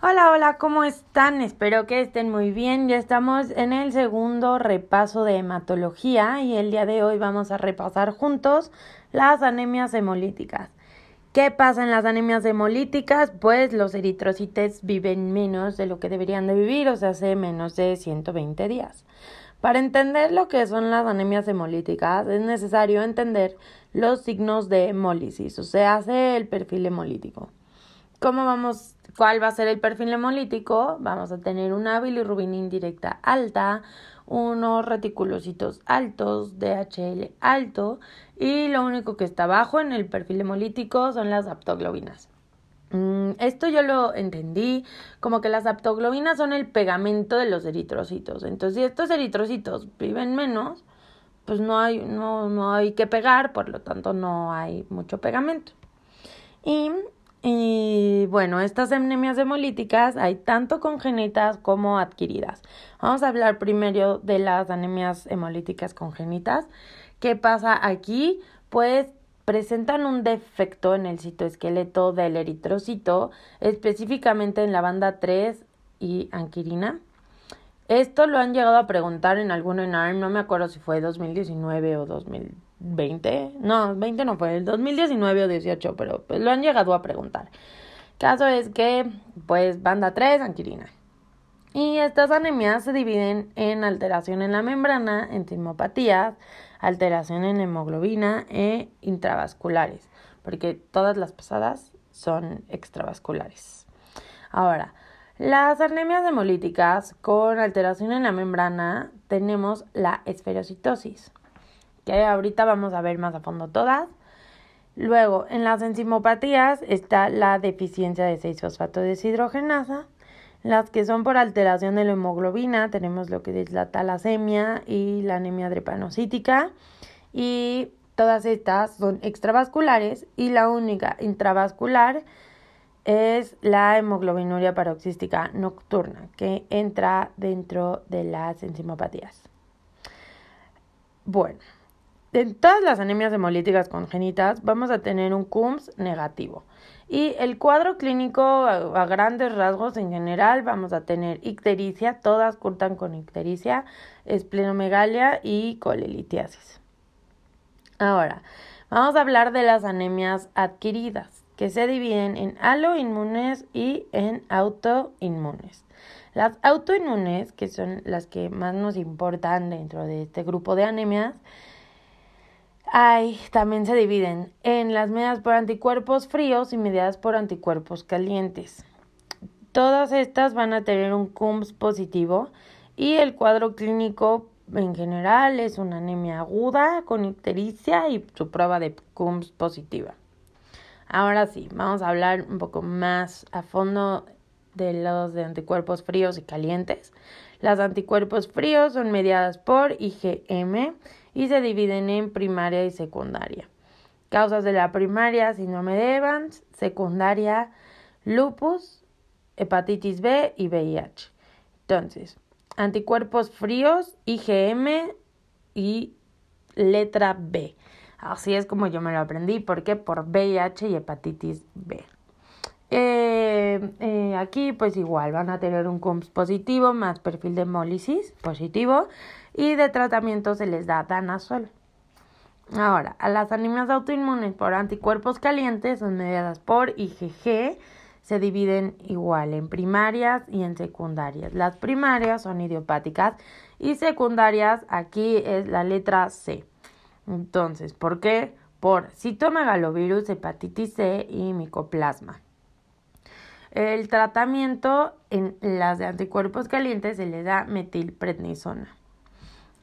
Hola, hola, ¿cómo están? Espero que estén muy bien. Ya estamos en el segundo repaso de hematología y el día de hoy vamos a repasar juntos las anemias hemolíticas. ¿Qué pasa en las anemias hemolíticas? Pues los eritrocitos viven menos de lo que deberían de vivir, o sea, hace menos de 120 días. Para entender lo que son las anemias hemolíticas es necesario entender los signos de hemólisis, o sea, hace el perfil hemolítico. ¿Cómo vamos? ¿Cuál va a ser el perfil hemolítico? Vamos a tener una bilirrubina indirecta alta, unos reticulocitos altos, DHL alto y lo único que está bajo en el perfil hemolítico son las aptoglobinas. Mm, esto yo lo entendí como que las aptoglobinas son el pegamento de los eritrocitos. Entonces, si estos eritrocitos viven menos, pues no hay, no, no hay que pegar, por lo tanto no hay mucho pegamento. Y y bueno, estas anemias hemolíticas hay tanto congénitas como adquiridas. Vamos a hablar primero de las anemias hemolíticas congénitas. ¿Qué pasa aquí? Pues presentan un defecto en el citoesqueleto del eritrocito, específicamente en la banda 3 y anquirina. Esto lo han llegado a preguntar en algún ENARM, no me acuerdo si fue 2019 o 2000 20, no, 20 no fue, el 2019 o 18, pero pues lo han llegado a preguntar. Caso es que, pues, banda 3, anquilina. Y estas anemias se dividen en alteración en la membrana, enzimopatías, alteración en hemoglobina e intravasculares, porque todas las pasadas son extravasculares. Ahora, las anemias hemolíticas con alteración en la membrana tenemos la esferocitosis que ahorita vamos a ver más a fondo todas. Luego, en las enzimopatías está la deficiencia de 6-fosfato deshidrogenasa. Las que son por alteración de la hemoglobina, tenemos lo que es la talasemia y la anemia drepanocítica. Y todas estas son extravasculares y la única intravascular es la hemoglobinuria paroxística nocturna, que entra dentro de las enzimopatías. Bueno, en todas las anemias hemolíticas congénitas vamos a tener un CUMS negativo. Y el cuadro clínico a, grandes rasgos en general vamos a tener ictericia, todas curtan con ictericia, esplenomegalia y colelitiasis. Ahora, vamos a hablar de las anemias adquiridas, que se dividen en aloinmunes y en autoinmunes. Las autoinmunes, que son las que más nos importan dentro de este grupo de anemias, hay, también se dividen en las medidas por anticuerpos fríos y medidas por anticuerpos calientes. Todas estas van a tener un CUMS positivo y el cuadro clínico en general es una anemia aguda con ictericia y su prueba de CUMS positiva. Ahora sí, vamos a hablar un poco más a fondo de los de anticuerpos fríos y calientes. Las anticuerpos fríos son mediadas por IgM y se dividen en primaria y secundaria. Causas de la primaria, síndrome de Evans, secundaria, lupus, hepatitis B y VIH. Entonces, anticuerpos fríos, IgM y letra B. Así es como yo me lo aprendí, porque por VIH y hepatitis B. Eh, eh, aquí pues igual van a tener un CUMS positivo más perfil de hemólisis positivo y de tratamiento se les da danazol. Ahora, a las anemias autoinmunes por anticuerpos calientes son mediadas por IgG, se dividen igual en primarias y en secundarias. Las primarias son idiopáticas y secundarias aquí es la letra C. Entonces, ¿por qué? Por citomegalovirus, hepatitis C y micoplasma. El tratamiento en las de anticuerpos calientes se le da metilprednisona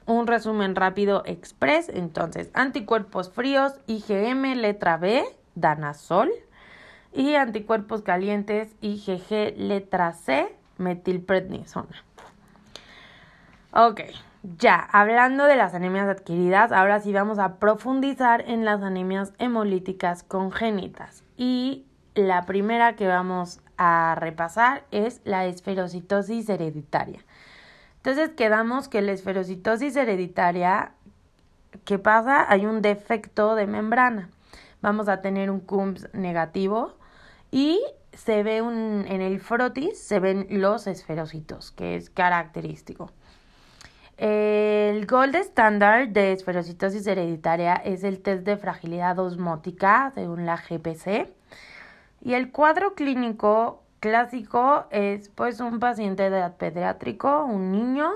un resumen rápido express. Entonces, anticuerpos fríos, IgM, letra B, danazol. Y anticuerpos calientes, IgG, letra C, metilprednisona. Ok, ya, hablando de las anemias adquiridas, ahora sí vamos a profundizar en las anemias hemolíticas congénitas. Y la primera que vamos a repasar es la esferocitosis hereditaria. Entonces quedamos que la esferocitosis hereditaria ¿qué pasa? Hay un defecto de membrana. Vamos a tener un CUMS negativo y se ve un, en el frotis se ven los esferocitos, que es característico. El gold standard de esferocitosis hereditaria es el test de fragilidad osmótica según la GPC. Y el cuadro clínico clásico es pues un paciente de edad pediátrico, un niño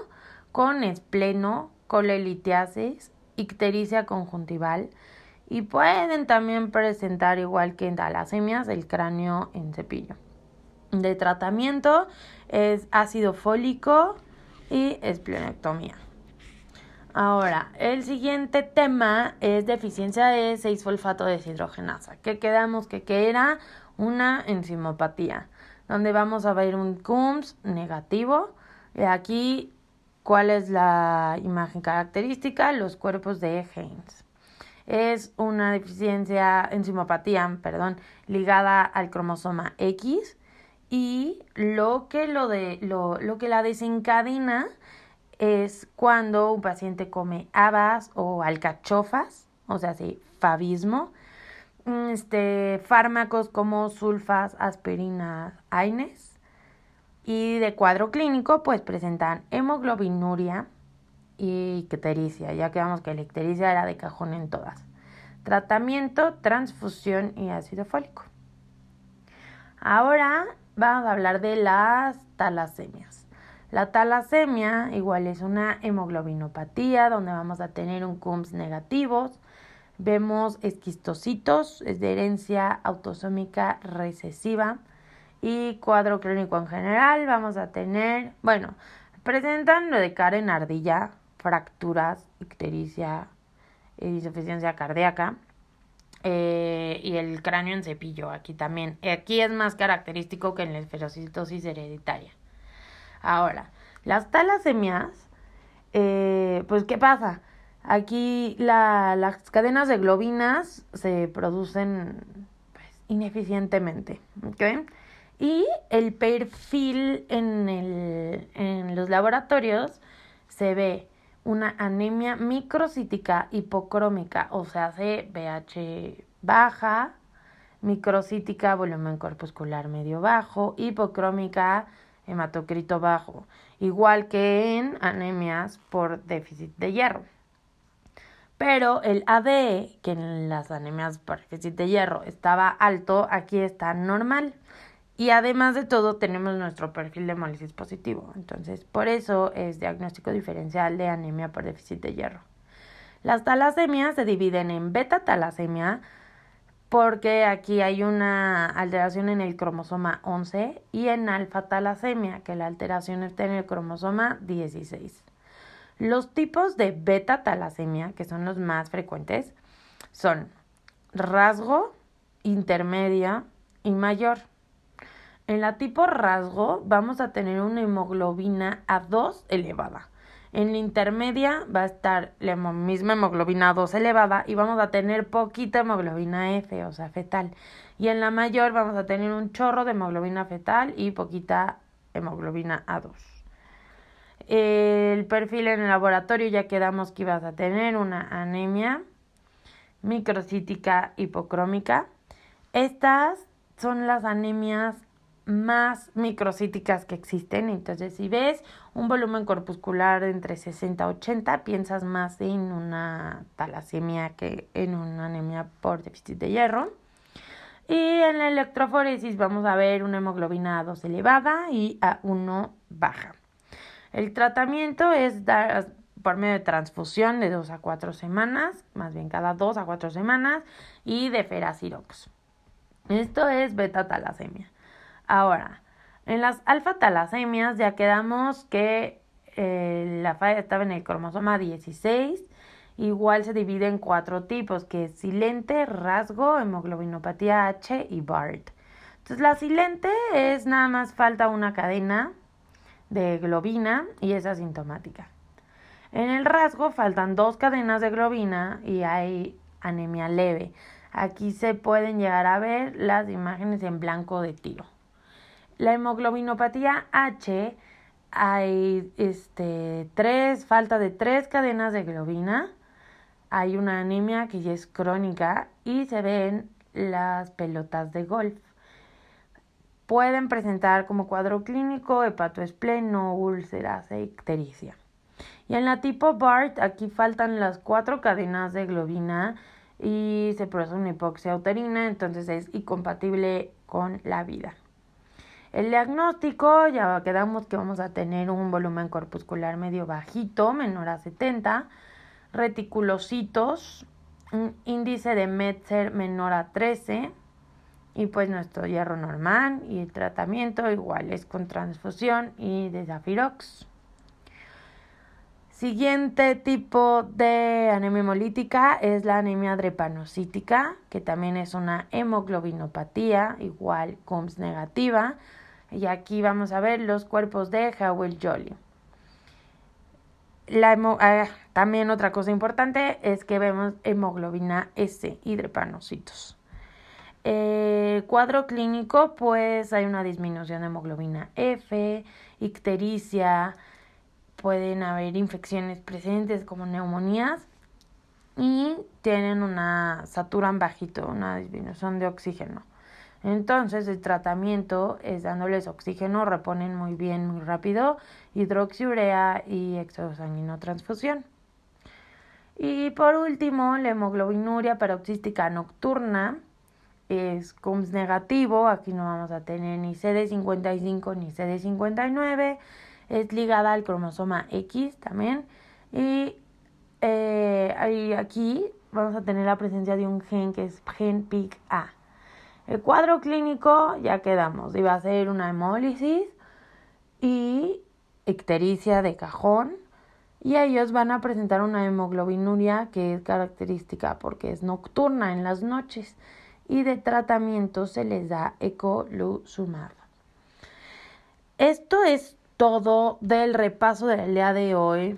con espleno, colelitiasis, ictericia conjuntival y pueden también presentar igual que en talasemias el cráneo en cepillo. De tratamiento es ácido fólico, y esplenectomía. Ahora, el siguiente tema es deficiencia de 6-folfato deshidrogenasa, que quedamos que, que era una enzimopatía, donde vamos a ver un CUMS negativo. Y aquí, ¿cuál es la imagen característica? Los cuerpos de Heinz. Es una deficiencia, enzimopatía, perdón, ligada al cromosoma X y lo que, lo, de, lo, lo que la desencadena es cuando un paciente come habas o alcachofas, o sea, sí, fabismo, este, fármacos como sulfas, aspirinas, AINES, y de cuadro clínico, pues presentan hemoglobinuria y ictericia, ya que vemos que la ictericia era de cajón en todas. Tratamiento, transfusión y ácido fólico. Ahora vamos a hablar de las talasemias. La talasemia igual es una hemoglobinopatía donde vamos a tener un CUMS negativos. Vemos esquistocitos, es de herencia autosómica recesiva y cuadro clínico en general vamos a tener, bueno, presentan lo de cara en ardilla, fracturas, ictericia, insuficiencia cardíaca. Eh, y el cráneo en cepillo aquí también. Aquí es más característico que en la esferocitosis hereditaria. Ahora, las talasemias, eh, pues ¿qué pasa? Aquí la, las cadenas de globinas se producen pues, ineficientemente. Y el perfil en, los laboratorios se ve una anemia microcítica hipocrómica, o sea, hace BH baja, microcítica, volumen corpuscular medio bajo, hipocrómica, hematocrito bajo, igual que en anemias por déficit de hierro. Pero el ADE, que en las anemias por déficit de hierro estaba alto, aquí está normal. Y además de todo, tenemos nuestro perfil de hemólisis positivo. Entonces, por eso es diagnóstico diferencial de anemia por déficit de hierro. Las talasemias se dividen en beta talasemia, porque aquí hay una alteración en el cromosoma 11, y en alfa talasemia, que la alteración está en el cromosoma 16. Los tipos de beta talasemia, que son los más frecuentes, son rasgo, intermedia y mayor. En la tipo rasgo vamos a tener una hemoglobina A2 elevada. En la intermedia va a estar la misma hemoglobina A2 elevada y vamos a tener poquita hemoglobina F, o sea, fetal. Y en la mayor vamos a tener un chorro de hemoglobina fetal y poquita hemoglobina A2. El perfil en el laboratorio ya quedamos que ibas a tener una anemia microcítica hipocrómica. Estas son las anemias más microcíticas que existen. Entonces, si ves un volumen corpuscular entre 60 y 80, piensas más en una talasemia que en una anemia por déficit de hierro. Y en la electroforesis vamos a ver una hemoglobina A2 elevada y A1 baja. El tratamiento es dar por medio de transfusión de 2 a 4 semanas, más bien cada 2 a 4 semanas, y de feracirox. Esto es beta talasemia. Ahora, en las alfa-talasemias ya quedamos que eh, la falla estaba en el cromosoma 16. Igual se divide en cuatro tipos, que es silente, rasgo, hemoglobinopatía H y BART. Entonces la silente es nada más falta una cadena de globina y es asintomática. En el rasgo faltan dos cadenas de globina y hay anemia leve. Aquí se pueden llegar a ver las imágenes en blanco de tiro. La hemoglobinopatía H hay este, tres, falta de tres cadenas de globina, hay una anemia que ya es crónica y se ven las pelotas de golf. Pueden presentar como cuadro clínico hepatoespleno, úlceras e ictericia. Y en la tipo BART, aquí faltan las cuatro cadenas de globina y se produce una hipoxia uterina, entonces es incompatible con la vida. El diagnóstico, ya quedamos que vamos a tener un volumen corpuscular medio bajito, menor a 70, reticulocitos, un índice de Metzer menor a 13 y pues nuestro hierro normal y el tratamiento igual es con transfusión y desafirox. Siguiente tipo de anemia hemolítica es la anemia drepanocítica, que también es una hemoglobinopatía, igual CUMS negativa. Y aquí vamos a ver los cuerpos de Howell-Jolly. Ah, también otra cosa importante es que vemos hemoglobina S y drepanocitos. Eh, cuadro clínico, pues hay una disminución de hemoglobina F, ictericia, pueden haber infecciones presentes como neumonías y tienen una saturan bajito, una disminución de oxígeno. Entonces el tratamiento es dándoles oxígeno, reponen muy bien, muy rápido, hidroxiurea y transfusión. Y por último, la hemoglobinuria paroxística nocturna es CUMS negativo, aquí no vamos a tener ni CD55 ni CD59 es ligada al cromosoma X también. Y eh, aquí vamos a tener la presencia de un gen que es gen PIC-A. El cuadro clínico ya quedamos, iba a ser una hemólisis y ictericia de cajón. Y ellos van a presentar una hemoglobinuria que es característica porque es nocturna en las noches y de tratamiento se les da ecoluzumab. Esto es todo del repaso del día de hoy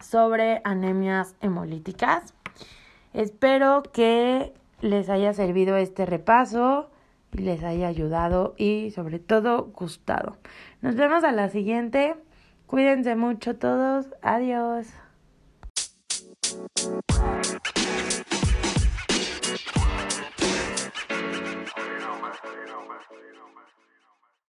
sobre anemias hemolíticas. Espero que les haya servido este repaso les haya ayudado y sobre todo gustado. Nos vemos a la siguiente. Cuídense mucho todos. Adiós.